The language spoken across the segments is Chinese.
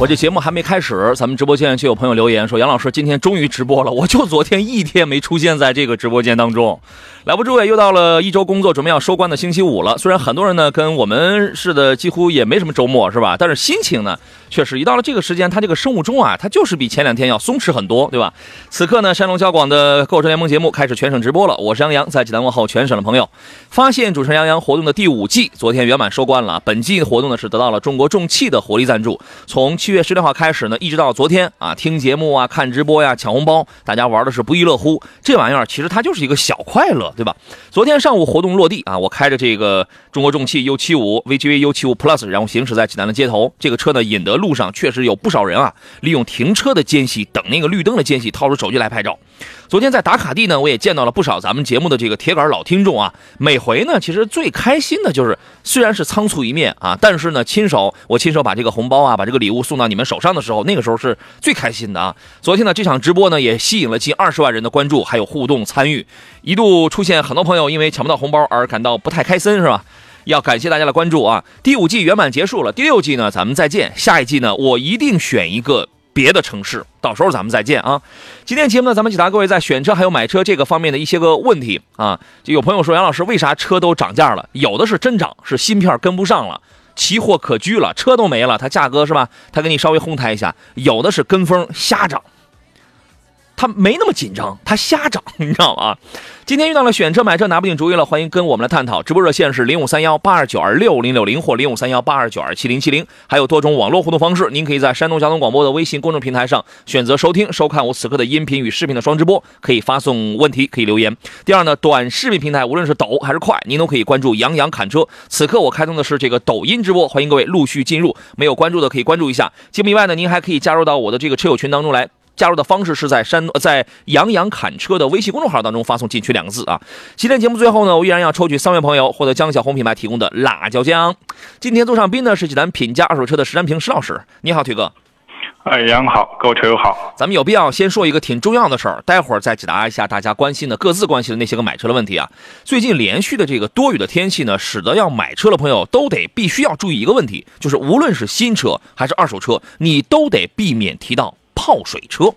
我这节目还没开始，咱们直播间就有朋友留言说：“杨老师今天终于直播了，我就昨天一天没出现在这个直播间当中。”来吧，诸位，又到了一周工作准备要收官的星期五了。虽然很多人呢跟我们似的，几乎也没什么周末，是吧？但是心情呢，确实一到了这个时间，他这个生物钟啊，他就是比前两天要松弛很多，对吧？此刻呢，山东交广的购车联盟节目开始全省直播了。我是杨洋，在济南问候全省的朋友。发现主持人杨洋活动的第五季昨天圆满收官了。本季活动呢是得到了中国重汽的火力赞助，从七月十六号开始呢，一直到昨天啊，听节目啊、看直播呀、抢红包，大家玩的是不亦乐乎。这玩意儿其实它就是一个小快乐，对吧？昨天上午活动落地啊，我开着这个中国重汽 U75 VGV U75 Plus，然后行驶在济南的街头。这个车呢，引得路上确实有不少人啊，利用停车的间隙、等那个绿灯的间隙，掏出手机来拍照。昨天在打卡地呢，我也见到了不少咱们节目的这个铁杆老听众啊。每回呢，其实最开心的就是，虽然是仓促一面啊，但是呢，亲手我亲手把这个红包啊，把这个礼物送到你们手上的时候，那个时候是最开心的啊。昨天呢，这场直播呢，也吸引了近二十万人的关注，还有互动参与，一度出现很多朋友因为抢不到红包而感到不太开心，是吧？要感谢大家的关注啊！第五季圆满结束了，第六季呢，咱们再见。下一季呢，我一定选一个。别的城市，到时候咱们再见啊！今天节目呢，咱们解答各位在选车还有买车这个方面的一些个问题啊。就有朋友说，杨老师为啥车都涨价了？有的是真涨，是芯片跟不上了，奇货可居了，车都没了，它价格是吧？它给你稍微哄抬一下。有的是跟风瞎涨。他没那么紧张，他瞎涨，你知道吗？今天遇到了选车买车拿不定主意了，欢迎跟我们来探讨。直播热线是零五三幺八二九二六零六零或零五三幺八二九二七零七零，还有多种网络互动方式。您可以在山东交通广播的微信公众平台上选择收听、收看我此刻的音频与视频的双直播，可以发送问题，可以留言。第二呢，短视频平台无论是抖还是快，您都可以关注杨洋侃车。此刻我开通的是这个抖音直播，欢迎各位陆续进入。没有关注的可以关注一下。节目以外呢，您还可以加入到我的这个车友群当中来。加入的方式是在山在杨洋侃车的微信公众号当中发送“进群”两个字啊。今天节目最后呢，我依然要抽取三位朋友获得江小红品牌提供的辣椒酱。今天做上宾呢是济南品家二手车的石占平石老师，你好，腿哥。哎，杨好，各位车友好。咱们有必要先说一个挺重要的事儿，待会儿再解答一下大家关心的各自关心的那些个买车的问题啊。最近连续的这个多雨的天气呢，使得要买车的朋友都得必须要注意一个问题，就是无论是新车还是二手车，你都得避免提到。泡水车，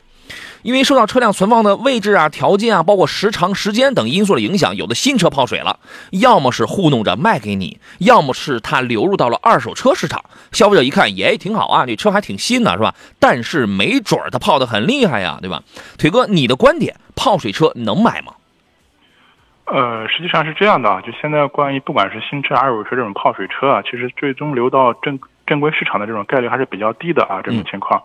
因为受到车辆存放的位置啊、条件啊，包括时长、时间等因素的影响，有的新车泡水了，要么是糊弄着卖给你，要么是它流入到了二手车市场。消费者一看，也挺好啊，这车还挺新的，是吧？但是没准儿它泡的很厉害呀，对吧？腿哥，你的观点，泡水车能买吗？呃，实际上是这样的啊，就现在关于不管是新车、二手车这种泡水车啊，其实最终流到正正规市场的这种概率还是比较低的啊，这种情况。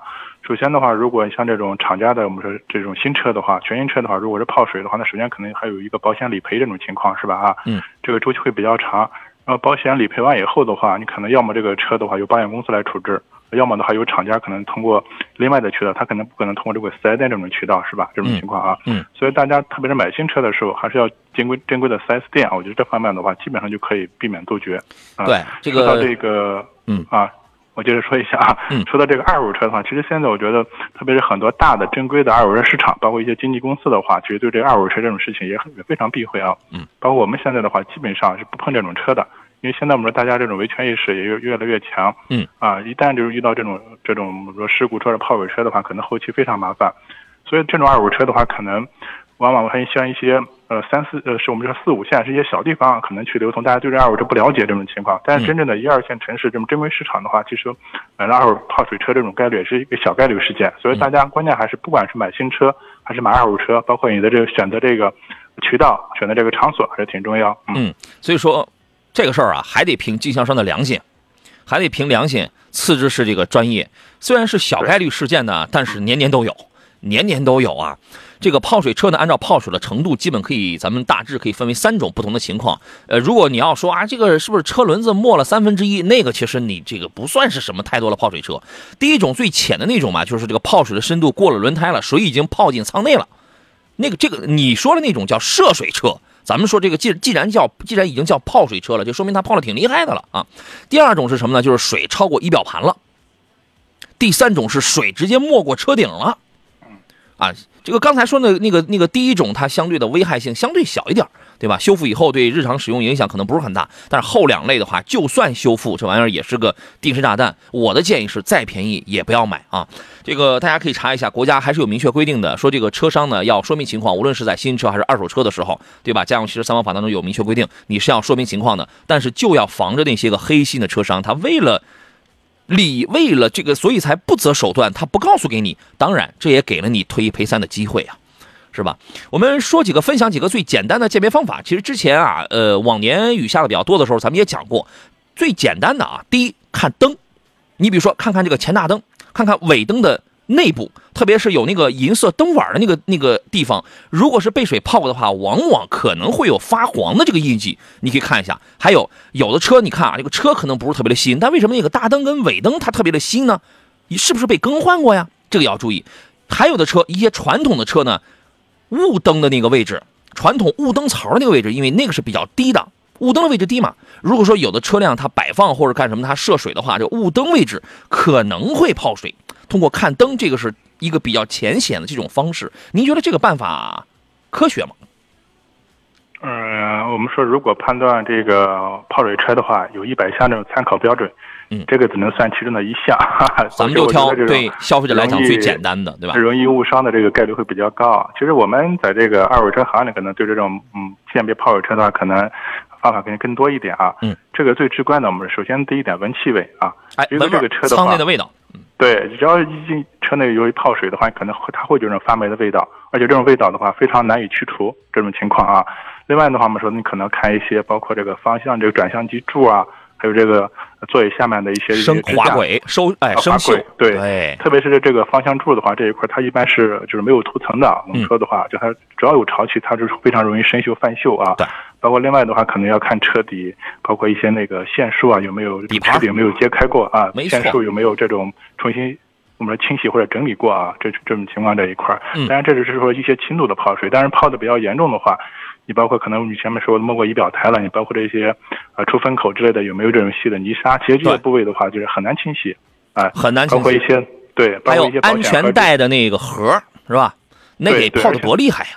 首先的话，如果像这种厂家的，我们说这种新车的话，全新车的话，如果是泡水的话，那首先可能还有一个保险理赔这种情况，是吧？啊，嗯，这个周期会比较长。然后保险理赔完以后的话，你可能要么这个车的话由保险公司来处置，要么的话由厂家可能通过另外的渠道，他可能不可能通过这个四 S 店这种渠道，是吧？这种情况啊，嗯，所以大家特别是买新车的时候，还是要正规正规的四 S 店啊，我觉得这方面的话，基本上就可以避免杜绝。啊对，这个说到这个，嗯啊。我接着说一下啊，说到这个二手车的话，其实现在我觉得，特别是很多大的正规的二手车市场，包括一些经纪公司的话，其实对这个二手车这种事情也很非常避讳啊。嗯，包括我们现在的话，基本上是不碰这种车的，因为现在我们说大家这种维权意识也越越来越强。嗯，啊，一旦就是遇到这种这种我们说事故车的泡水车的话，可能后期非常麻烦。所以这种二手车的话，可能。往往还像一些呃三四呃是我们说四五线是一些小地方可能去流通，大家对这二手车不了解这种情况。但是真正的一二线城市这种正规市场的话，其实买了二手泡水车这种概率也是一个小概率事件。所以大家关键还是不管是买新车还是买二手车，包括你的这个选择这个渠道、选择这个场所还是挺重要。嗯，所以说这个事儿啊，还得凭经销商的良心，还得凭良心，次之是这个专业。虽然是小概率事件呢，但是年年都有。年年都有啊。这个泡水车呢，按照泡水的程度，基本可以，咱们大致可以分为三种不同的情况。呃，如果你要说啊，这个是不是车轮子没了三分之一？那个其实你这个不算是什么太多的泡水车。第一种最浅的那种嘛，就是这个泡水的深度过了轮胎了，水已经泡进舱内了。那个这个你说的那种叫涉水车。咱们说这个既既然叫既然已经叫泡水车了，就说明它泡的挺厉害的了啊。第二种是什么呢？就是水超过仪表盘了。第三种是水直接没过车顶了。啊，这个刚才说的那个那个第一种，它相对的危害性相对小一点，对吧？修复以后对日常使用影响可能不是很大。但是后两类的话，就算修复，这玩意儿也是个定时炸弹。我的建议是，再便宜也不要买啊。这个大家可以查一下，国家还是有明确规定的，说这个车商呢要说明情况，无论是在新车还是二手车的时候，对吧？家用汽车三包法当中有明确规定，你是要说明情况的。但是就要防着那些个黑心的车商，他为了。你为了这个，所以才不择手段，他不告诉给你。当然，这也给了你退一赔三的机会啊，是吧？我们说几个，分享几个最简单的鉴别方法。其实之前啊，呃，往年雨下的比较多的时候，咱们也讲过。最简单的啊，第一看灯，你比如说看看这个前大灯，看看尾灯的。内部，特别是有那个银色灯碗的那个那个地方，如果是被水泡过的话，往往可能会有发黄的这个印记。你可以看一下。还有有的车，你看啊，这个车可能不是特别的新，但为什么那个大灯跟尾灯它特别的新呢？你是不是被更换过呀？这个要注意。还有的车，一些传统的车呢，雾灯的那个位置，传统雾灯槽的那个位置，因为那个是比较低的，雾灯的位置低嘛。如果说有的车辆它摆放或者干什么它涉水的话，这雾灯位置可能会泡水。通过看灯，这个是一个比较浅显的这种方式。您觉得这个办法科学吗？嗯，我们说如果判断这个泡水车的话，有一百项这种参考标准，嗯，这个只能算其中的一项。咱们就挑对消费者来讲最简单的，对吧？容易误伤的这个概率会比较高。其实我们在这个二手车行里，可能对这种嗯鉴别泡水车的话，可能方法肯定更多一点啊。嗯，这个最直观的，我们首先第一点闻气味啊，哎，闻这个车的舱内的味道。对，只要一进车内由于泡水的话，可能会它会有这种发霉的味道，而且这种味道的话非常难以去除这种情况啊。另外的话，我们说你可能看一些包括这个方向这个转向机柱啊，还有这个座椅下面的一些升滑轨收哎升轨对，特别是这个方向柱的话，这一块它一般是就是没有涂层的。我们说的话，就它只要有潮气，它就是非常容易生锈泛锈啊。对。包括另外的话，可能要看车底，包括一些那个线束啊，有没有底车底有没有揭开过啊？线束有没有这种重新我们清洗或者整理过啊？这这种情况这一块儿，当然这只是说一些轻度的泡水，但是泡的比较严重的话，你包括可能你前面说摸过仪表台了，你包括这些呃出风口之类的，有没有这种细的泥沙？其实这些部位的话，就是很难清洗啊，很难清洗包括一些对，包括一些安全带的那个盒是吧？那得泡的多厉害呀！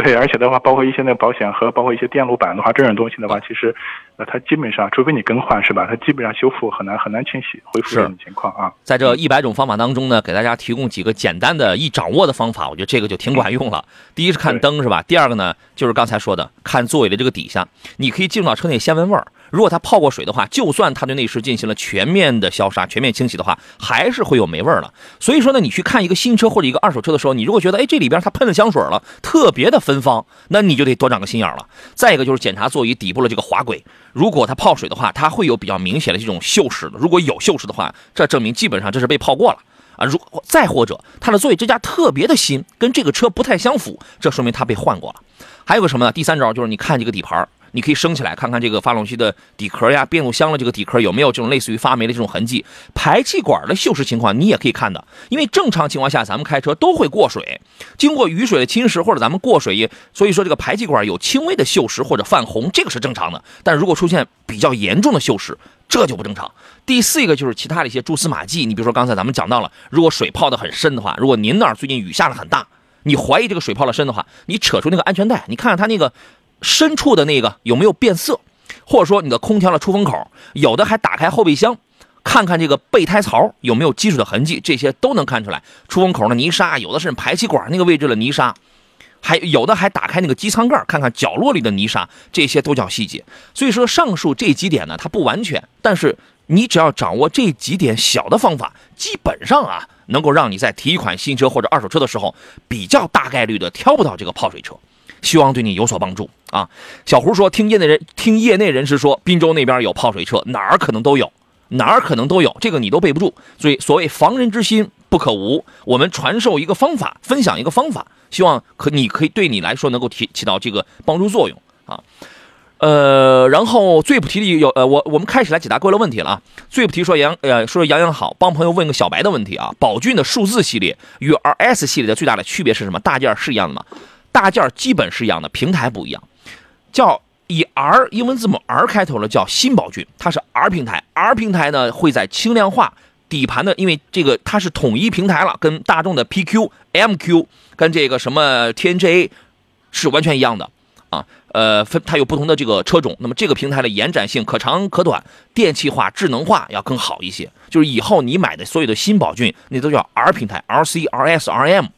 对，而且的话，包括一些那保险盒，包括一些电路板的话，这种东西的话，其实，呃，它基本上，除非你更换，是吧？它基本上修复很难很难清洗恢复这种情况啊。在这一百种方法当中呢，给大家提供几个简单的易掌握的方法，我觉得这个就挺管用了。第一是看灯，是吧？第二个呢，就是刚才说的看座椅的这个底下，你可以进入到车内先闻味儿。如果它泡过水的话，就算它对内饰进行了全面的消杀、全面清洗的话，还是会有霉味儿了。所以说呢，你去看一个新车或者一个二手车的时候，你如果觉得哎这里边它喷了香水了，特别的芬芳，那你就得多长个心眼了。再一个就是检查座椅底部的这个滑轨，如果它泡水的话，它会有比较明显的这种锈蚀的。如果有锈蚀的话，这证明基本上这是被泡过了啊。如再或者它的座椅支架特别的新，跟这个车不太相符，这说明它被换过了。还有个什么呢？第三招就是你看这个底盘。你可以升起来看看这个发动机的底壳呀，变速箱的这个底壳有没有这种类似于发霉的这种痕迹，排气管的锈蚀情况你也可以看的。因为正常情况下咱们开车都会过水，经过雨水的侵蚀或者咱们过水，所以说这个排气管有轻微的锈蚀或者泛红，这个是正常的。但如果出现比较严重的锈蚀，这就不正常。第四一个就是其他的一些蛛丝马迹，你比如说刚才咱们讲到了，如果水泡的很深的话，如果您那儿最近雨下的很大，你怀疑这个水泡的深的话，你扯出那个安全带，你看看它那个。深处的那个有没有变色，或者说你的空调的出风口，有的还打开后备箱，看看这个备胎槽有没有积水的痕迹，这些都能看出来。出风口的泥沙，有的是排气管那个位置的泥沙，还有的还打开那个机舱盖，看看角落里的泥沙，这些都叫细节。所以说上述这几点呢，它不完全，但是你只要掌握这几点小的方法，基本上啊，能够让你在提一款新车或者二手车的时候，比较大概率的挑不到这个泡水车。希望对你有所帮助啊！小胡说，听业内人听业内人士说，滨州那边有泡水车，哪儿可能都有，哪儿可能都有，这个你都备不住。所以，所谓防人之心不可无。我们传授一个方法，分享一个方法，希望可你可以对你来说能够起起到这个帮助作用啊。呃，然后最不提的有呃，我我们开始来解答各位的问题了啊。最不提说杨呃说杨洋好，帮朋友问个小白的问题啊。宝骏的数字系列与 RS 系列的最大的区别是什么？大件是一样的吗？大件基本是一样的，平台不一样。叫以 R 英文字母 R 开头的叫新宝骏，它是 R 平台，R 平台呢会在轻量化底盘的，因为这个它是统一平台了，跟大众的 PQ、MQ 跟这个什么 TNGA 是完全一样的啊。呃，分它有不同的这个车种，那么这个平台的延展性可长可短，电气化、智能化要更好一些。就是以后你买的所有的新宝骏，那都叫 R 平台，RC、RS、RM，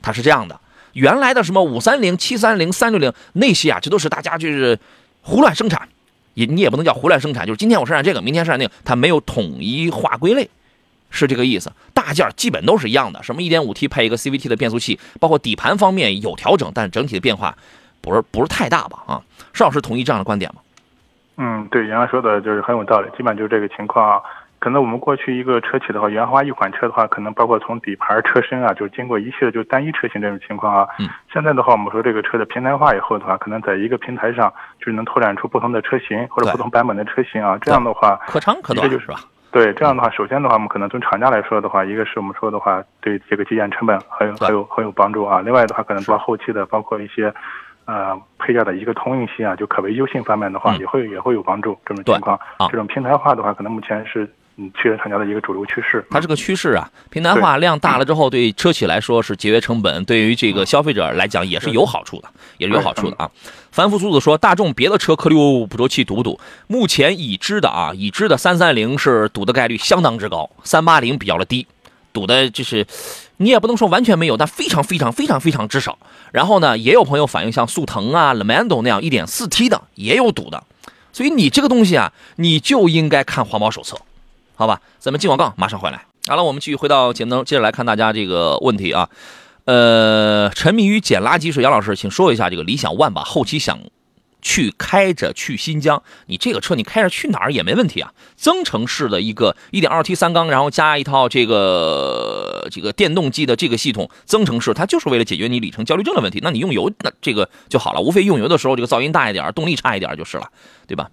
它是这样的。原来的什么五三零、七三零、三六零那些啊，这都是大家就是胡乱生产，也你也不能叫胡乱生产，就是今天我生产这个，明天生产那个，它没有统一化归类，是这个意思。大件基本都是一样的，什么一点五 T 配一个 CVT 的变速器，包括底盘方面有调整，但整体的变化不是不是太大吧？啊，邵老师同意这样的观点吗？嗯，对，杨洋说的就是很有道理，基本就是这个情况啊。可能我们过去一个车企的话，原花一款车的话，可能包括从底盘、车身啊，就是经过一系列就单一车型这种情况啊。嗯。现在的话，我们说这个车的平台化以后的话，可能在一个平台上，就是能拓展出不同的车型或者不同版本的车型啊。这样的话，可长可短，就是吧？对，这样的话，首先的话，我们可能从厂家来说的话，一个是我们说的话，对这个基建成本很有很有很有帮助啊。另外的话，可能包括后期的，包括一些呃配件的一个通用性啊，就可维修性方面的话，也会也会有帮助。这种情况，这种平台化的话，可能目前是。嗯，汽车厂家的一个主流趋势，它是个趋势啊。平台化量大了之后，对车企来说是节约成本，对于这个消费者来讲也是有好处的，也是有好处的啊。凡夫俗子说，大众别的车颗粒物捕捉器堵不堵？目前已知的啊，已知的三三零是堵的概率相当之高，三八零比较的低，堵的就是你也不能说完全没有，但非常非常非常非常之少。然后呢，也有朋友反映像速腾啊、Lamando 那样一点四 T 的也有堵的，所以你这个东西啊，你就应该看环保手册。好吧，咱们进广告，马上回来。好了，我们继续回到节目中，接着来看大家这个问题啊。呃，沉迷于捡垃圾是杨老师，请说一下这个理想 ONE 吧。后期想去开着去新疆，你这个车你开着去哪儿也没问题啊。增程式的一个 1.2T 三缸，然后加一套这个这个电动机的这个系统，增程式它就是为了解决你里程焦虑症的问题。那你用油那这个就好了，无非用油的时候这个噪音大一点，动力差一点就是了，对吧？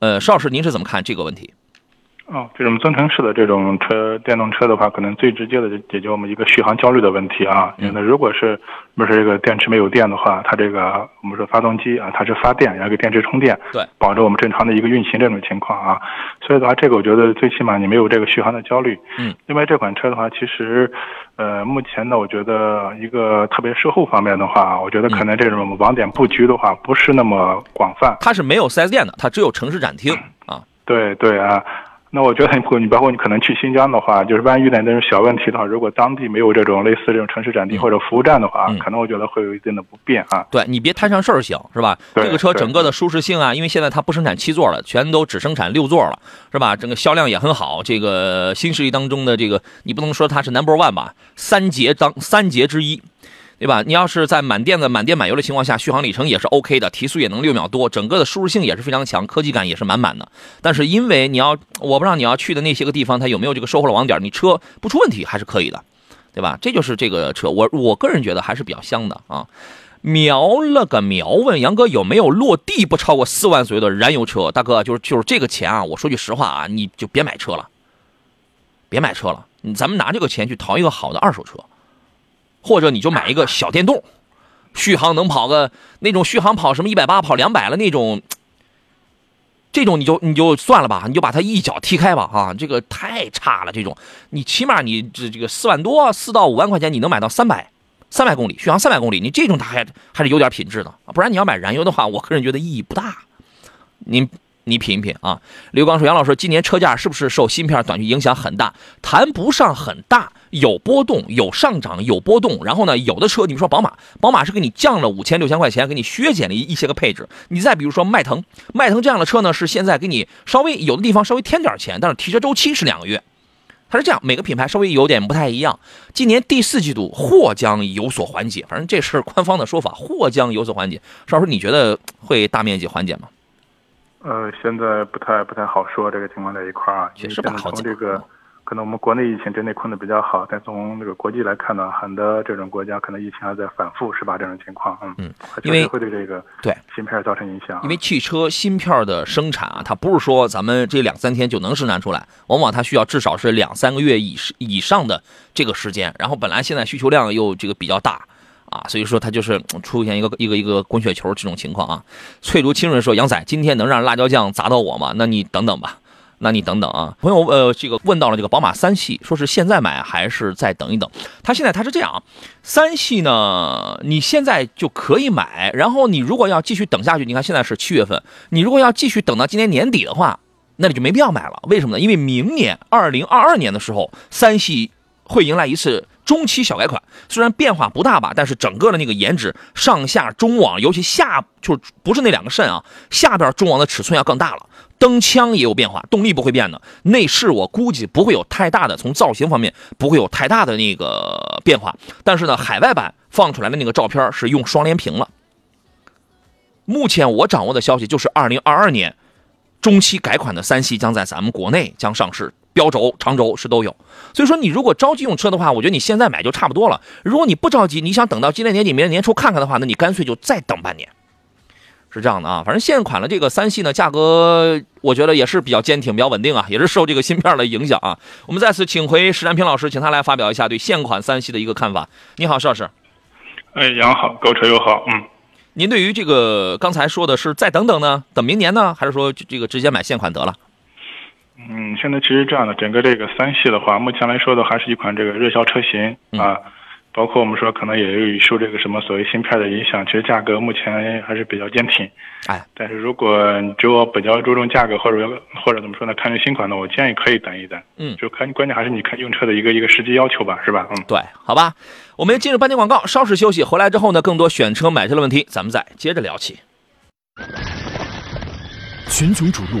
呃，邵老师您是怎么看这个问题？哦，这种增程式的这种车，电动车的话，可能最直接的就解决我们一个续航焦虑的问题啊。那如果是不是这个电池没有电的话，它这个我们说发动机啊，它是发电，然后给电池充电，对，保证我们正常的一个运行这种情况啊。所以的话，这个我觉得最起码你没有这个续航的焦虑。嗯。另外这款车的话，其实，呃，目前呢，我觉得一个特别售后方面的话，我觉得可能这种网点布局的话不是那么广泛。它是没有 4S 店的，它只有城市展厅 啊。对对啊。那我觉得，你包括你可能去新疆的话，就是万一遇到那种小问题的话，如果当地没有这种类似这种城市展厅或者服务站的话，可能我觉得会有一定的不便啊。对你别摊上事儿行是吧？这个车整个的舒适性啊，因为现在它不生产七座了，全都只生产六座了，是吧？整个销量也很好。这个新势力当中的这个，你不能说它是 number one 吧？三杰当三杰之一。对吧？你要是在满电的满电满油的情况下，续航里程也是 OK 的，提速也能六秒多，整个的舒适性也是非常强，科技感也是满满的。但是因为你要，我不知道你要去的那些个地方，它有没有这个售后的网点，你车不出问题还是可以的，对吧？这就是这个车，我我个人觉得还是比较香的啊。瞄了个瞄，问杨哥有没有落地不超过四万左右的燃油车？大哥，就是就是这个钱啊，我说句实话啊，你就别买车了，别买车了，咱们拿这个钱去淘一个好的二手车。或者你就买一个小电动，续航能跑个那种续航跑什么一百八跑两百了那种，这种你就你就算了吧，你就把它一脚踢开吧啊！这个太差了，这种你起码你这这个四万多四到五万块钱你能买到三百三百公里续航三百公里，你这种它还还是有点品质的，不然你要买燃油的话，我个人觉得意义不大。您。你品一品啊！刘刚说：“杨老师，今年车价是不是受芯片短缺影响很大？谈不上很大，有波动，有上涨，有波动。然后呢，有的车，你说宝马，宝马是给你降了五千六千块钱，给你削减了一些个配置。你再比如说迈腾，迈腾这样的车呢，是现在给你稍微有的地方稍微添点钱，但是提车周期是两个月。它是这样，每个品牌稍微有点不太一样。今年第四季度或将有所缓解，反正这是官方的说法，或将有所缓解。邵老师，你觉得会大面积缓解吗？”呃，现在不太不太好说这个情况在一块儿啊。确实不好从这个可能我们国内疫情真的控制比较好，但从这个国际来看呢，很多这种国家可能疫情还在反复，是吧？这种情况，嗯嗯，因为会对这个对芯片造成影响。因为汽车芯片的生产啊，它不是说咱们这两三天就能生产出来，往往它需要至少是两三个月以以上的这个时间。然后本来现在需求量又这个比较大啊，所以说它就是出现一个一个一个滚雪球这种情况啊。翠竹清润说：“杨仔，今天能让辣椒酱砸到我吗？那你等等吧。”那你等等啊，朋友，呃，这个问到了这个宝马三系，说是现在买还是再等一等？他现在他是这样啊，三系呢，你现在就可以买，然后你如果要继续等下去，你看现在是七月份，你如果要继续等到今年年底的话，那你就没必要买了。为什么呢？因为明年二零二二年的时候，三系会迎来一次中期小改款，虽然变化不大吧，但是整个的那个颜值上下中网，尤其下就不是那两个肾啊，下边中网的尺寸要更大了。灯腔也有变化，动力不会变的。内饰我估计不会有太大的，从造型方面不会有太大的那个变化。但是呢，海外版放出来的那个照片是用双联屏了。目前我掌握的消息就是二零二二年中期改款的三系将在咱们国内将上市，标轴、长轴是都有。所以说，你如果着急用车的话，我觉得你现在买就差不多了。如果你不着急，你想等到今年年底、明年年初看看的话，那你干脆就再等半年。是这样的啊，反正现款的这个三系呢，价格我觉得也是比较坚挺、比较稳定啊，也是受这个芯片的影响啊。我们再次请回石占平老师，请他来发表一下对现款三系的一个看法。你好，石老师。哎，杨好，购车友好。嗯，您对于这个刚才说的是再等等呢，等明年呢，还是说这个直接买现款得了？嗯，现在其实这样的，整个这个三系的话，目前来说的还是一款这个热销车型啊。包括我们说可能也有受这个什么所谓芯片的影响，其实价格目前还是比较坚挺。哎，但是如果只有比较注重价格或者或者怎么说呢，看这新款呢，我建议可以等一等。嗯，就看关键还是你看用车的一个一个实际要求吧，是吧？嗯，对，好吧。我们进入半天广告，稍事休息，回来之后呢，更多选车买车的问题，咱们再接着聊起。群雄逐鹿，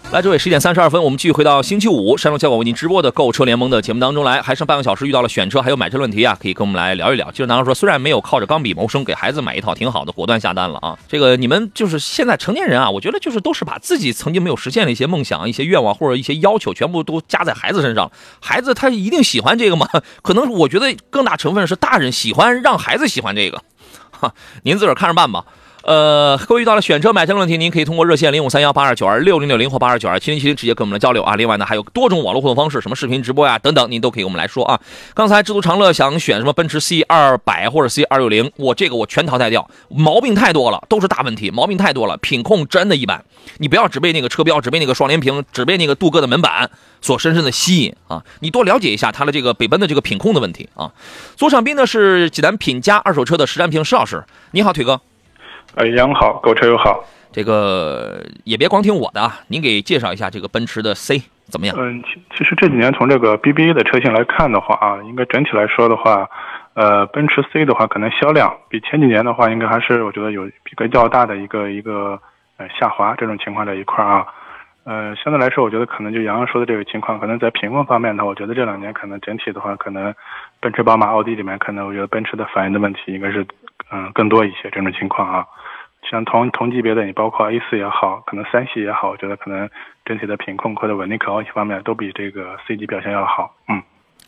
来，诸位，十点三十二分，我们继续回到星期五，山东交广为您直播的购车联盟的节目当中来。还剩半个小时，遇到了选车还有买车问题啊，可以跟我们来聊一聊。就是男孩说，虽然没有靠着钢笔谋生，给孩子买一套挺好的，果断下单了啊。这个你们就是现在成年人啊，我觉得就是都是把自己曾经没有实现的一些梦想、一些愿望或者一些要求，全部都加在孩子身上。孩子他一定喜欢这个吗？可能我觉得更大成分是大人喜欢让孩子喜欢这个，哈，您自个儿看着办吧。呃，各位遇到了选车买车的问题，您可以通过热线零五三幺八二九二六零六零或八二九二七零七零直接跟我们来交流啊。另外呢，还有多种网络互动方式，什么视频直播呀等等，您都可以跟我们来说啊。刚才知足常乐想选什么奔驰 C 二百或者 C 二六零，我这个我全淘汰掉，毛病太多了，都是大问题，毛病太多了，品控真的一般。你不要只被那个车标，只被那个双联屏，只被那个镀铬的门板所深深的吸引啊！你多了解一下它的这个北奔的这个品控的问题啊。左上宾呢是济南品佳二手车的实战评石老师，你好，腿哥。哎，杨好，购车友好。这个也别光听我的啊，您给介绍一下这个奔驰的 C 怎么样？嗯，其其实这几年从这个 BBA 的车型来看的话啊，应该整体来说的话，呃，奔驰 C 的话可能销量比前几年的话，应该还是我觉得有一个较大的一个一个呃下滑这种情况在一块啊。呃，相对来说，我觉得可能就杨洋说的这个情况，可能在品控方面呢，我觉得这两年可能整体的话，可能奔驰、宝马、奥迪里面，可能我觉得奔驰的反映的问题应该是嗯更多一些这种情况啊。像同同级别的，你包括 A 四也好，可能三系也好，我觉得可能整体的品控或者稳定可靠性方面都比这个 C 级表现要好。嗯，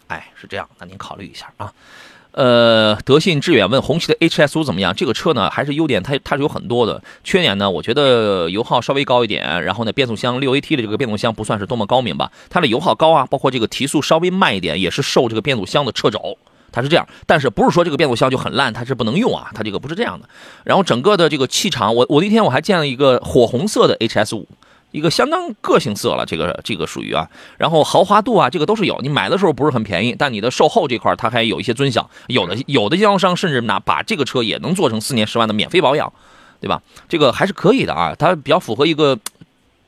哎，是这样，那您考虑一下啊。呃，德信致远问红旗的 HS 五怎么样？这个车呢，还是优点它它是有很多的，缺点呢，我觉得油耗稍微高一点，然后呢，变速箱六 AT 的这个变速箱不算是多么高明吧，它的油耗高啊，包括这个提速稍微慢一点，也是受这个变速箱的掣肘。它是这样，但是不是说这个变速箱就很烂，它是不能用啊？它这个不是这样的。然后整个的这个气场，我我那天我还见了一个火红色的 HS 五，一个相当个性色了，这个这个属于啊。然后豪华度啊，这个都是有。你买的时候不是很便宜，但你的售后这块它还有一些尊享。有的有的经销商甚至拿把这个车也能做成四年十万的免费保养，对吧？这个还是可以的啊，它比较符合一个。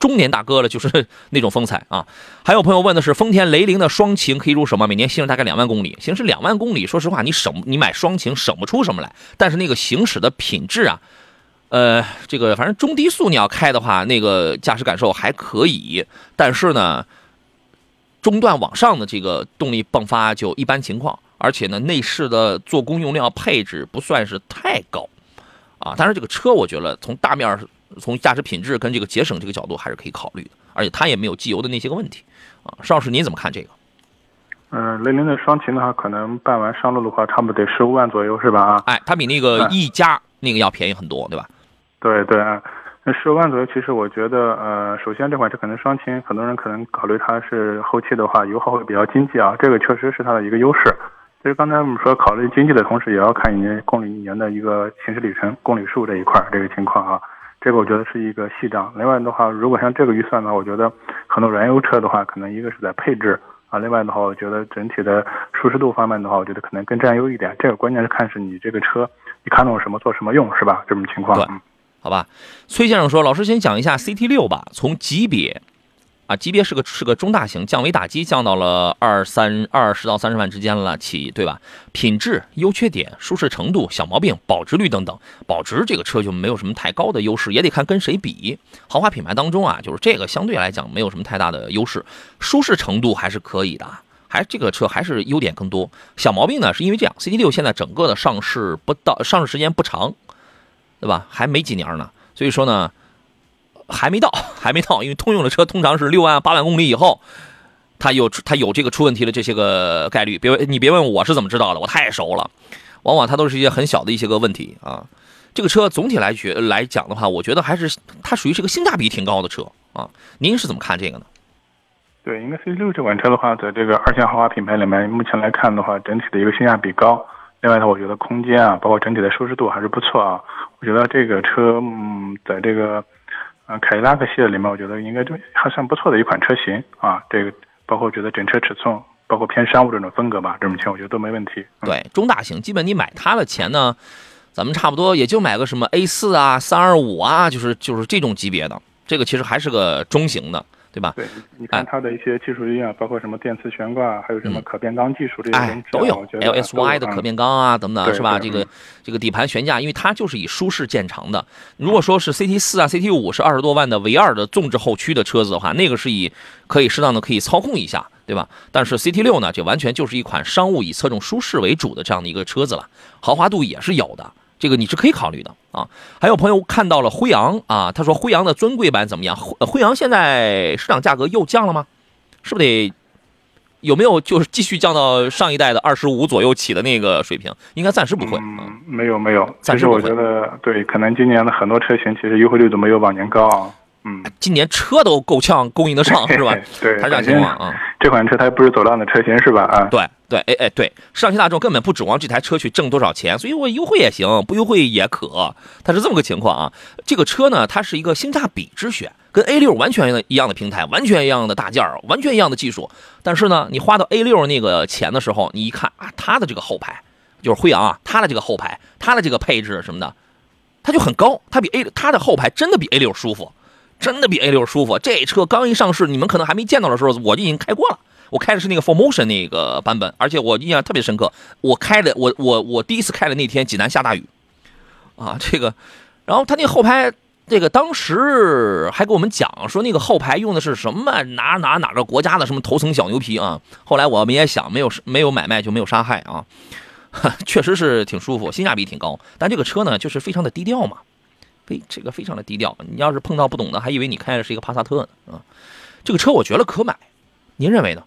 中年大哥了，就是那种风采啊。还有朋友问的是，丰田雷凌的双擎可以入手吗？每年行驶大概两万公里，行驶两万公里，说实话，你省你买双擎省不出什么来。但是那个行驶的品质啊，呃，这个反正中低速你要开的话，那个驾驶感受还可以。但是呢，中段往上的这个动力迸发就一般情况，而且呢，内饰的做工用料配置不算是太高。啊，但是这个车我觉得从大面从驾驶品质跟这个节省这个角度还是可以考虑的，而且它也没有机油的那些个问题，啊，邵老师您怎么看这个？嗯，雷凌的双擎的话，可能办完上路的话，差不多得十五万左右，是吧？啊，哎，它比那个一加那个要便宜很多，对吧？对对，那十五万左右，其实我觉得，呃，首先这款车可能双擎，很多人可能考虑它是后期的话油耗会比较经济啊，这个确实是它的一个优势。其实刚才我们说考虑经济的同时，也要看你公里一年的一个行驶里程、公里数这一块这个情况啊。这个我觉得是一个细账。另外的话，如果像这个预算的话，我觉得很多燃油车的话，可能一个是在配置啊，另外的话，我觉得整体的舒适度方面的话，我觉得可能更占优一点。这个关键是看是你这个车你看中什么做什么用是吧？这种情况。对，好吧。崔先生说：“老师先讲一下 CT 六吧，从级别。”啊，级别是个是个中大型，降维打击降到了二三二十到三十万之间了起，对吧？品质、优缺点、舒适程度、小毛病、保值率等等，保值这个车就没有什么太高的优势，也得看跟谁比。豪华品牌当中啊，就是这个相对来讲没有什么太大的优势，舒适程度还是可以的，还这个车还是优点更多。小毛病呢，是因为这样，CT 六现在整个的上市不到，上市时间不长，对吧？还没几年呢，所以说呢。还没到，还没到，因为通用的车通常是六万八万公里以后，它有它有这个出问题的这些个概率。别问你别问我是怎么知道的，我太熟了。往往它都是一些很小的一些个问题啊。这个车总体来觉来讲的话，我觉得还是它属于是个性价比挺高的车啊。您是怎么看这个呢？对，应该 C 六这款车的话，在这个二线豪华品牌里面，目前来看的话，整体的一个性价比高。另外呢，我觉得空间啊，包括整体的舒适度还是不错啊。我觉得这个车，嗯，在这个。啊，凯迪拉克系列里面，我觉得应该就还算不错的一款车型啊。这个包括我觉得整车尺寸，包括偏商务这种风格吧，这种车我觉得都没问题。对，中大型，基本你买它的钱呢，咱们差不多也就买个什么 A 四啊、三二五啊，就是就是这种级别的，这个其实还是个中型的。对吧？对，你看它的一些技术力啊，包括什么电磁悬挂，还有什么可变缸技术这些东西，都有。LSY 的可变缸啊，等等，是吧？这个这个底盘悬架，因为它就是以舒适见长的。如果说是 CT 四啊、CT 五是二十多万的 V 二的纵置后驱的车子的话，那个是以可以适当的可以操控一下，对吧？但是 CT 六呢，就完全就是一款商务以侧重舒适为主的这样的一个车子了，豪华度也是有的。这个你是可以考虑的啊！还有朋友看到了辉昂啊，他说辉昂的尊贵版怎么样？辉辉昂现在市场价格又降了吗？是不是得有没有就是继续降到上一代的二十五左右起的那个水平？应该暂时不会。嗯，没有没有，暂时我觉得对，可能今年的很多车型其实优惠率都没有往年高啊。嗯，今年车都够呛供应得上，是吧？对，它这样情况啊。这款车它不是走量的车型是吧？啊，对对，哎哎对，上汽大众根本不指望这台车去挣多少钱，所以我优惠也行，不优惠也可，它是这么个情况啊。这个车呢，它是一个性价比之选，跟 A 六完全一样的平台，完全一样的大件儿，完全一样的技术。但是呢，你花到 A 六那个钱的时候，你一看啊，它的这个后排就是辉昂啊，它的这个后排，它的这个配置什么的，它就很高，它比 A 它的后排真的比 A 六舒服。真的比 A 六舒服。这车刚一上市，你们可能还没见到的时候，我就已经开过了。我开的是那个 Formotion 那个版本，而且我印象特别深刻。我开的，我我我第一次开的那天，济南下大雨，啊，这个，然后他那个后排，这个当时还给我们讲说，那个后排用的是什么哪哪哪个国家的什么头层小牛皮啊。后来我们也想，没有没有买卖就没有杀害啊，确实是挺舒服，性价比挺高。但这个车呢，就是非常的低调嘛。非这个非常的低调，你要是碰到不懂的，还以为你开的是一个帕萨特呢啊！这个车我觉得可买，您认为呢？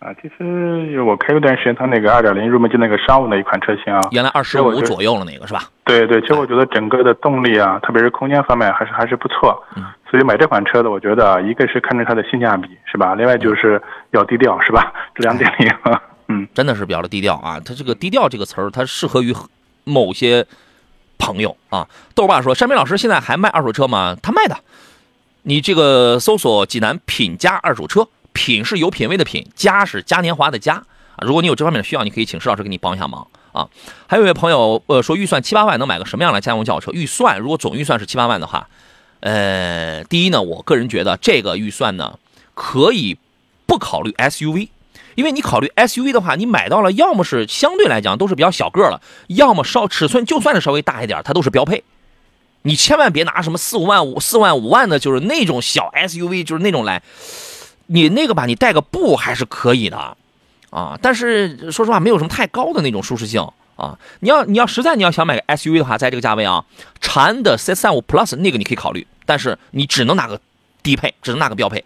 啊，其实我开过段时间，它那个二点零入门级那个商务那一款车型啊，原来二十五左右了那个是吧？对对，其实我觉得整个的动力啊，特别是空间方面还是还是不错。嗯。所以买这款车的，我觉得一个是看着它的性价比是吧？另外就是要低调是吧？这两点里，嗯，真的是比较的低调啊。它这个低调这个词儿，它适合于某些。朋友啊，豆爸说：“山明老师现在还卖二手车吗？他卖的。你这个搜索济南品家二手车，品是有品位的品，家是嘉年华的嘉啊。如果你有这方面的需要，你可以请石老师给你帮一下忙啊。还有一位朋友呃说，预算七八万能买个什么样的家用轿车？预算如果总预算是七八万的话，呃，第一呢，我个人觉得这个预算呢，可以不考虑 SUV，因为你考虑 SUV 的话，你买到了要么是相对来讲都是比较小个了，要么稍尺寸就算是稍微大一点，它都是标配。你千万别拿什么四五万五、四万五万的，就是那种小 SUV，就是那种来，你那个吧，你带个布还是可以的，啊，但是说实话，没有什么太高的那种舒适性。啊，你要你要实在你要想买个 SUV 的话，在这个价位啊，长安的 C35 Plus 那个你可以考虑，但是你只能拿个低配，只能拿个标配。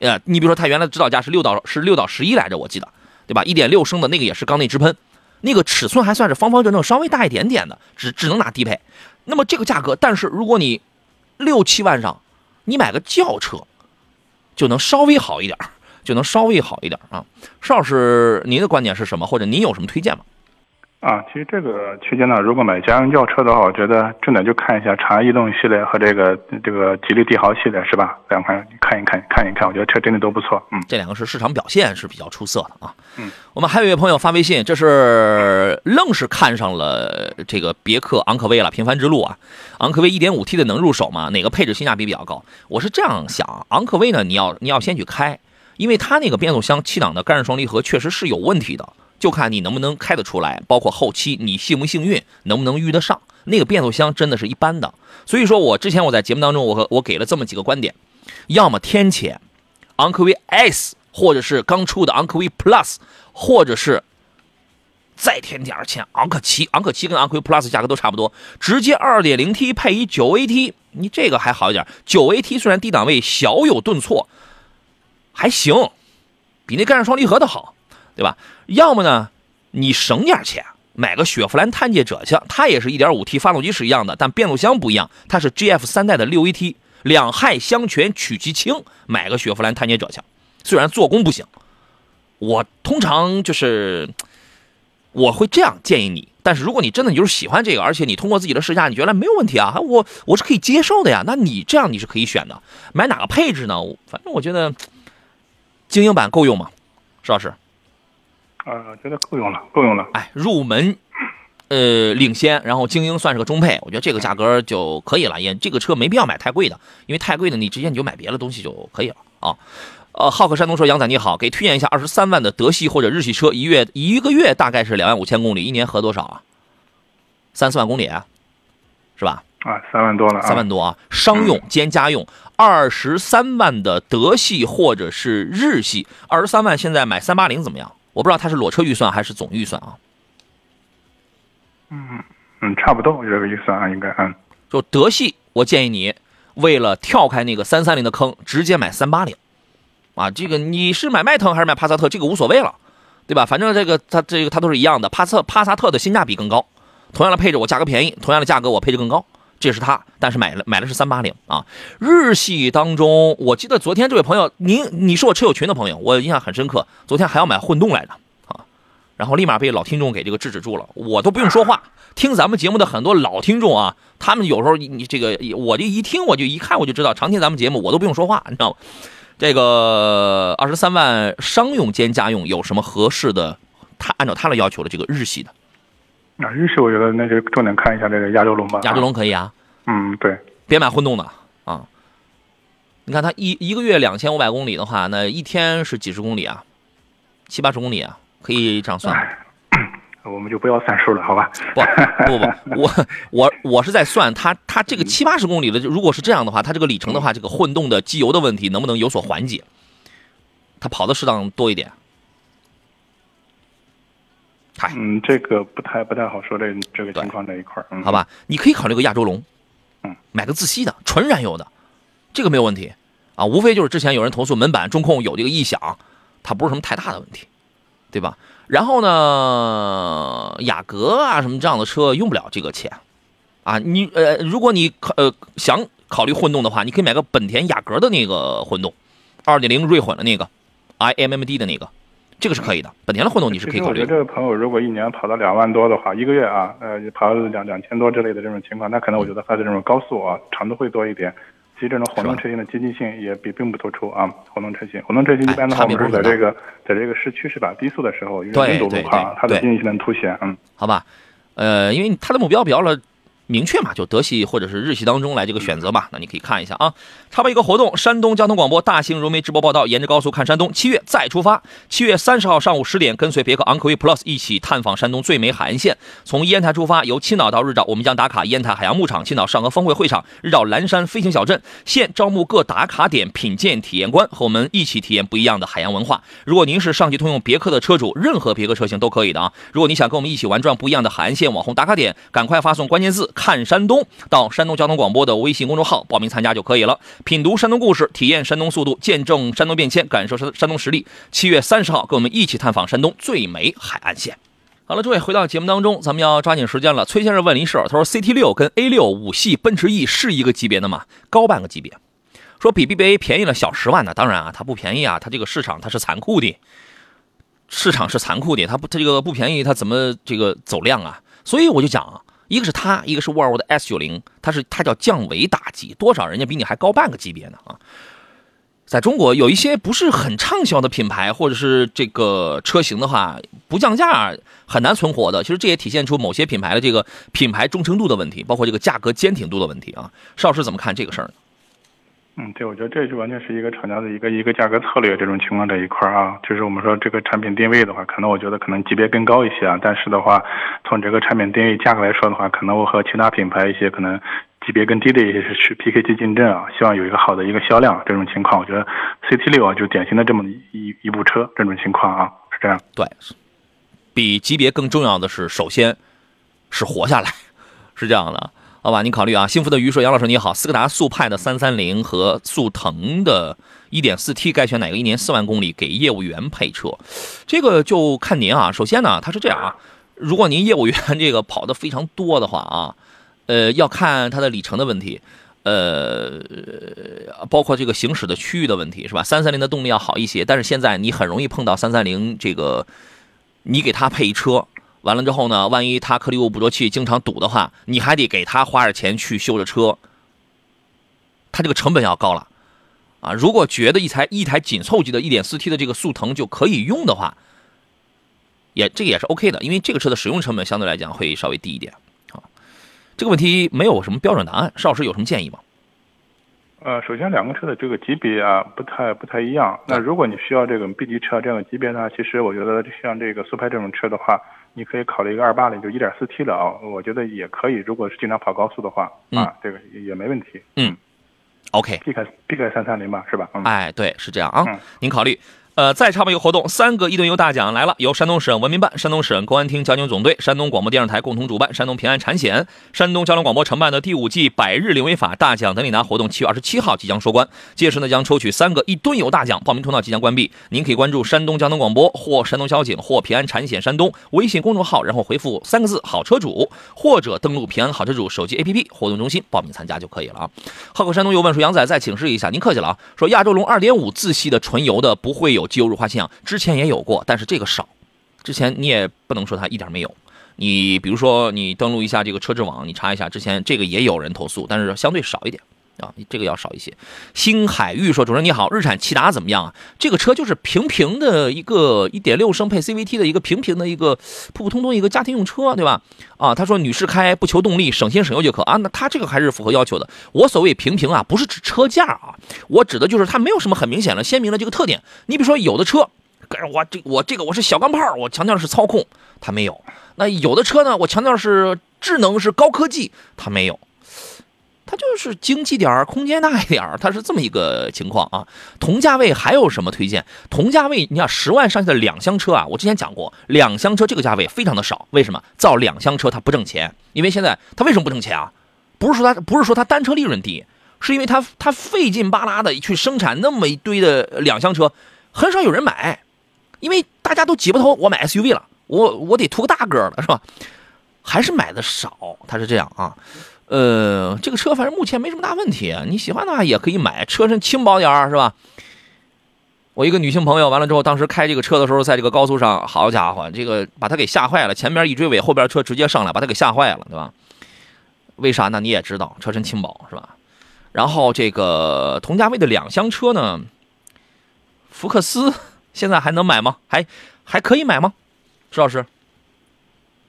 呃，你比如说它原来的指导价是六到是六到十一来着，我记得，对吧？一点六升的那个也是缸内直喷，那个尺寸还算是方方正正，稍微大一点点的，只只能拿低配。那么这个价格，但是如果你六七万上，你买个轿车就能稍微好一点，就能稍微好一点啊。邵老师，您的观点是什么？或者您有什么推荐吗？啊，其实这个区间呢，如果买家用轿车的话，我觉得重点就看一下长安逸动系列和这个这个吉利帝豪系列，是吧？两款看一看，看一看，我觉得车真的都不错。嗯，这两个是市场表现是比较出色的啊。嗯，我们还有一位朋友发微信，这是愣是看上了这个别克昂科威了，平凡之路啊。昂科威 1.5T 的能入手吗？哪个配置性价比比较高？我是这样想，昂科威呢，你要你要先去开，因为它那个变速箱七档的干式双离合确实是有问题的。就看你能不能开得出来，包括后期你幸不幸运，能不能遇得上那个变速箱，真的是一般的。所以说我之前我在节目当中，我和我给了这么几个观点：要么天谴昂科威 S，或者是刚出的昂科威 Plus，或者是再添点钱昂科旗。昂科旗跟昂科威 Plus 价格都差不多，直接 2.0T 配一 9AT，你这个还好一点。9AT 虽然低档位小有顿挫，还行，比那干式双离合的好。对吧？要么呢，你省点钱买个雪佛兰探界者去，它也是一点五 T 发动机是一样的，但变速箱不一样，它是 GF 三代的六 AT，两害相权取其轻，买个雪佛兰探界者去。虽然做工不行，我通常就是我会这样建议你。但是如果你真的你就是喜欢这个，而且你通过自己的试驾，你觉得没有问题啊，我我是可以接受的呀。那你这样你是可以选的。买哪个配置呢？反正我觉得精英版够用吗？石老师？呃，觉得够用了，够用了。哎，入门，呃，领先，然后精英算是个中配，我觉得这个价格就可以了。也这个车没必要买太贵的，因为太贵的你直接你就买别的东西就可以了啊。呃，浩克山东说：“杨仔你好，给推荐一下二十三万的德系或者日系车，一月一个月大概是两万五千公里，一年合多少啊？三四万公里，是吧？啊，三万多了，三万多啊，商用兼家用，二十三万的德系或者是日系，二十三万现在买三八零怎么样？”我不知道它是裸车预算还是总预算啊？嗯嗯，差不多这个预算啊，应该嗯。就德系，我建议你为了跳开那个三三零的坑，直接买三八零，啊，这个你是买迈腾还是买帕萨特，这个无所谓了，对吧？反正这个它这个它都是一样的，帕萨帕萨特的性价比更高，同样的配置我价格便宜，同样的价格我配置更高。这是他，但是买了买的是三八零啊。日系当中，我记得昨天这位朋友，您你是我车友群的朋友，我印象很深刻。昨天还要买混动来着啊，然后立马被老听众给这个制止住了。我都不用说话，听咱们节目的很多老听众啊，他们有时候你这个，我这一听我就一看我就知道，常听咱们节目我都不用说话，你知道吗？这个二十三万商用兼家用有什么合适的？他按照他的要求的这个日系的。那日系我觉得那就重点看一下这个亚洲龙吧。亚洲龙可以啊。嗯，对。别买混动的啊！你看它一一个月两千五百公里的话，那一天是几十公里啊？七八十公里啊，可以这样算。我们就不要算数了，好吧？不不不，我我我是在算它它这个七八十公里的，如果是这样的话，它这个里程的话，这个混动的机油的问题能不能有所缓解？它跑的适当多一点。嗯，这个不太不太好说，这这个情况这一块儿，好吧，你可以考虑个亚洲龙，嗯，买个自吸的纯燃油的，这个没有问题啊，无非就是之前有人投诉门板中控有这个异响，它不是什么太大的问题，对吧？然后呢，雅阁啊什么这样的车用不了这个钱，啊，你呃，如果你考呃想考虑混动的话，你可以买个本田雅阁的那个混动，二点零锐混的那个，iMMD 的那个。这个是可以的，本田的混动你是可以考虑。我觉得这个朋友如果一年跑到两万多的话，一个月啊，呃，跑两两千多之类的这种情况，那可能我觉得它的这种高速啊，长度会多一点。其实这种混动车型的接近性也比并不突出啊。混动车型，混动车型一般的话，我们是在这个在这个市区是吧？低速的时候，因为拥堵路况，它的接近性能凸显。嗯，好吧，呃，因为它的目标比较了，明确嘛，就德系或者是日系当中来这个选择吧。那你可以看一下啊。插播一个活动，山东交通广播大型融媒直播报道，沿着高速看山东，七月再出发。七月三十号上午十点，跟随别克昂科威 Plus 一起探访山东最美海岸线。从烟台出发，由青岛到日照，我们将打卡烟台海洋牧场、青岛上合峰会会场、日照蓝山飞行小镇。现招募各打卡点品鉴体验官，和我们一起体验不一样的海洋文化。如果您是上汽通用别克的车主，任何别克车型都可以的啊。如果你想跟我们一起玩转不一样的海岸线网红打卡点，赶快发送关键字“看山东”到山东交通广播的微信公众号报名参加就可以了。品读山东故事，体验山东速度，见证山东变迁，感受山山东实力。七月三十号，跟我们一起探访山东最美海岸线。好了，诸位，回到节目当中，咱们要抓紧时间了。崔先生问了一事，他说：“CT 六跟 A 六五系奔驰 E 是一个级别的吗？高半个级别。说比 BBA 便宜了小十万呢？当然啊，它不便宜啊，它这个市场它是残酷的，市场是残酷的，它不它这个不便宜，它怎么这个走量啊？所以我就讲，啊一个是它，一个是沃尔沃的 S 九零，它是它叫降维打击，多少人家比你还高半个级别呢啊？在中国有一些不是很畅销的品牌或者是这个车型的话，不降价很难存活的。其实这也体现出某些品牌的这个品牌忠诚度的问题，包括这个价格坚挺度的问题啊。邵老师怎么看这个事儿呢？嗯，对，我觉得这就完全是一个厂家的一个一个价格策略这种情况这一块啊，就是我们说这个产品定位的话，可能我觉得可能级别更高一些啊，但是的话，从这个产品定位价格来说的话，可能我和其他品牌一些可能。级别更低的一些是去 PK 去竞争啊，希望有一个好的一个销量。这种情况，我觉得 CT 六啊，就典型的这么一一部车。这种情况啊，是这样。对，比级别更重要的是，首先是活下来，是这样的。好吧，你考虑啊。幸福的鱼说：“杨老师你好，斯柯达速派的三三零和速腾的 1.4T 该选哪个？一年四万公里给业务员配车，这个就看您啊。首先呢，它是这样啊，如果您业务员这个跑的非常多的话啊。”呃，要看它的里程的问题，呃，包括这个行驶的区域的问题，是吧？三三零的动力要好一些，但是现在你很容易碰到三三零这个，你给他配一车，完了之后呢，万一他颗粒物捕捉器经常堵的话，你还得给他花点钱去修这车，他这个成本要高了啊！如果觉得一台一台紧凑级的 1.4T 的这个速腾就可以用的话，也这个也是 OK 的，因为这个车的使用成本相对来讲会稍微低一点啊。这个问题没有什么标准答案，邵老师有什么建议吗？呃，首先两个车的这个级别啊不太不太一样。那如果你需要这种 B 级车这样的级别呢，其实我觉得像这个速派这种车的话，你可以考虑一个二八零，就一点四 T 的啊，我觉得也可以。如果是经常跑高速的话，啊，这个也没问题。嗯，OK。避开避开三三零吧，是吧？哎，对，是这样啊。您考虑。呃，再插播一个活动，三个一吨油大奖来了，由山东省文明办、山东省公安厅交警总队、山东广播电视台共同主办，山东平安产险、山东交通广播承办的第五季百日零违法大奖等你拿活动，七月二十七号即将收官，届时呢将抽取三个一吨油大奖，报名通道即将关闭，您可以关注山东交通广播或山东交警或平安产险山东微信公众号，然后回复三个字“好车主”，或者登录平安好车主手机 APP 活动中心报名参加就可以了啊。浩口山东又问说：“杨仔再请示一下，您客气了啊，说亚洲龙二点五自吸的纯油的不会有机油乳化现象。”之前也有过，但是这个少。之前你也不能说它一点没有。你比如说，你登录一下这个车质网，你查一下，之前这个也有人投诉，但是相对少一点啊，这个要少一些。星海玉说：“主任你好，日产骐达怎么样啊？这个车就是平平的一个1.6升配 CVT 的一个平平的一个普普通通一个家庭用车，对吧？啊，他说女士开不求动力，省心省油就可啊。那他这个还是符合要求的。我所谓平平啊，不是指车架啊，我指的就是它没有什么很明显的鲜明的这个特点。你比如说有的车。我这我这个我是小钢炮，我强调是操控，它没有。那有的车呢，我强调是智能是高科技，它没有。它就是经济点儿空间大一点儿它是这么一个情况啊。同价位还有什么推荐？同价位，你想十万上下的两厢车啊，我之前讲过，两厢车这个价位非常的少。为什么造两厢车它不挣钱？因为现在它为什么不挣钱啊？不是说它不是说它单车利润低，是因为它它费劲巴拉的去生产那么一堆的两厢车，很少有人买。因为大家都挤不头，我买 SUV 了，我我得图个大个儿了，是吧？还是买的少，它是这样啊。呃，这个车反正目前没什么大问题，你喜欢的话也可以买，车身轻薄点儿是吧？我一个女性朋友，完了之后，当时开这个车的时候，在这个高速上，好家伙，这个把她给吓坏了，前边一追尾，后边车直接上来，把她给吓坏了，对吧？为啥呢？你也知道，车身轻薄是吧？然后这个同价位的两厢车呢，福克斯。现在还能买吗？还还可以买吗？朱老师，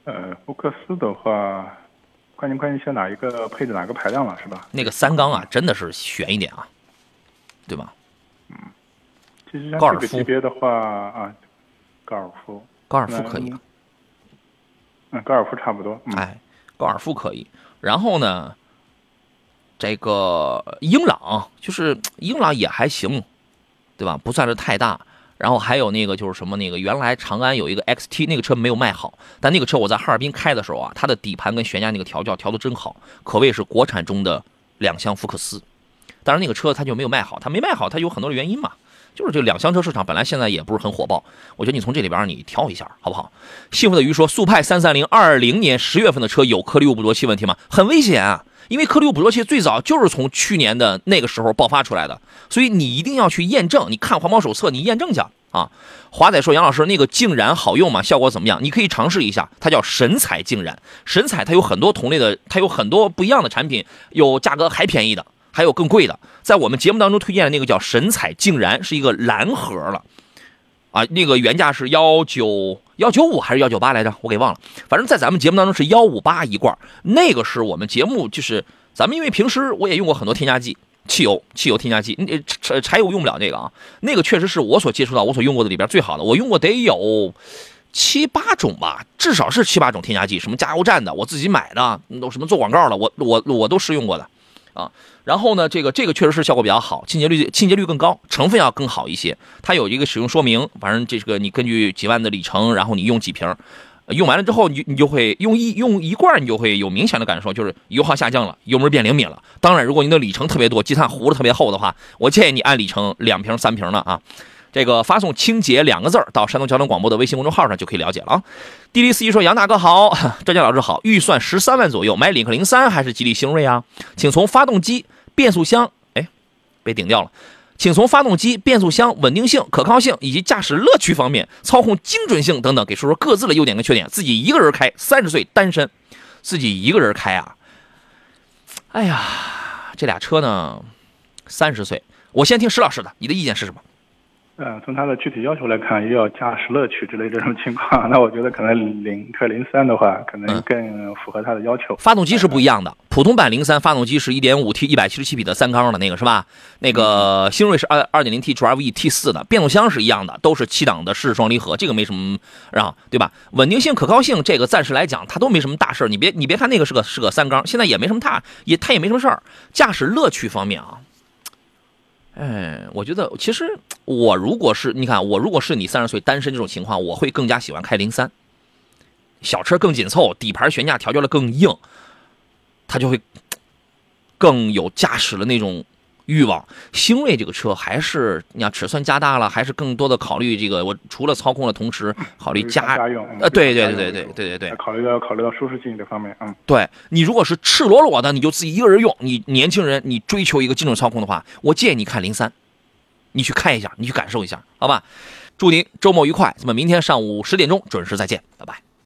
呃，福克斯的话，关键关键选哪一个配置哪个排量了是吧？那个三缸啊，真的是悬一点啊，对吧？嗯其实像高尔夫这个级别的话啊，高尔夫，高尔夫可以，嗯，高尔夫差不多。嗯、哎，高尔夫可以。然后呢，这个英朗就是英朗也还行，对吧？不算是太大。然后还有那个就是什么那个原来长安有一个 XT 那个车没有卖好，但那个车我在哈尔滨开的时候啊，它的底盘跟悬架那个调教调的真好，可谓是国产中的两厢福克斯。当然那个车它就没有卖好，它没卖好它有很多的原因嘛，就是这两厢车市场本来现在也不是很火爆，我觉得你从这里边你挑一下好不好？幸福的鱼说速派三三零二零年十月份的车有颗粒物捕捉器问题吗？很危险啊！因为颗粒物捕捉器最早就是从去年的那个时候爆发出来的，所以你一定要去验证。你看环保手册，你验证一下啊。华仔说：“杨老师，那个净燃好用吗？效果怎么样？你可以尝试一下，它叫神采净燃。神采它有很多同类的，它有很多不一样的产品，有价格还便宜的，还有更贵的。在我们节目当中推荐的那个叫神采竟然，是一个蓝盒了，啊，那个原价是幺九幺九五还是幺九八来着？我给忘了。反正在咱们节目当中是幺五八一罐，那个是我们节目就是咱们因为平时我也用过很多添加剂。”汽油，汽油添加剂，那柴柴油用不了那个啊，那个确实是我所接触到、我所用过的里边最好的。我用过得有七八种吧，至少是七八种添加剂，什么加油站的，我自己买的，都什么做广告的，我我我都试用过的啊。然后呢，这个这个确实是效果比较好，清洁率清洁率更高，成分要更好一些。它有一个使用说明，反正这个你根据几万的里程，然后你用几瓶。用完了之后，你你就会用一用一罐，你就会有明显的感受，就是油耗下降了，油门变灵敏了。当然，如果你的里程特别多，积碳糊的特别厚的话，我建议你按里程两瓶三瓶的啊。这个发送“清洁”两个字到山东交通广播的微信公众号上就可以了解了啊。滴滴司机说：“杨大哥好，专家老师好，预算十三万左右，买领克零三还是吉利星瑞啊？请从发动机、变速箱，哎，被顶掉了。”请从发动机、变速箱稳定性、可靠性以及驾驶乐趣方面、操控精准性等等，给说说各自的优点跟缺点。自己一个人开，三十岁单身，自己一个人开啊！哎呀，这俩车呢，三十岁，我先听石老师的，你的意见是什么？嗯，从它的具体要求来看，也要驾驶乐趣之类这种情况，那我觉得可能领克零三的话，可能更符合它的要求。发动机是不一样的，普通版零三发动机是一点五 T 一百七十七匹的三缸的那个是吧？那个星瑞是二二点零 T 2 V T 四的，变速箱是一样的，都是七档的湿式双离合，这个没什么让对吧？稳定性、可靠性，这个暂时来讲它都没什么大事你别你别看那个是个是个三缸，现在也没什么大也它也没什么事儿。驾驶乐趣方面啊。哎，我觉得其实我如果是你看我如果是你三十岁单身这种情况，我会更加喜欢开零三。小车更紧凑，底盘悬架调教的更硬，它就会更有驾驶的那种。欲望，星瑞这个车还是你看尺寸加大了，还是更多的考虑这个。我除了操控的同时，考虑家家用。呃，对对对对对对对对，考虑到考虑到舒适性这方面，嗯，对你如果是赤裸裸的，你就自己一个人用，你年轻人你追求一个精准操控的话，我建议你看零三，你去看一下，你去感受一下，好吧？祝您周末愉快，咱们明天上午十点钟准时再见，拜拜。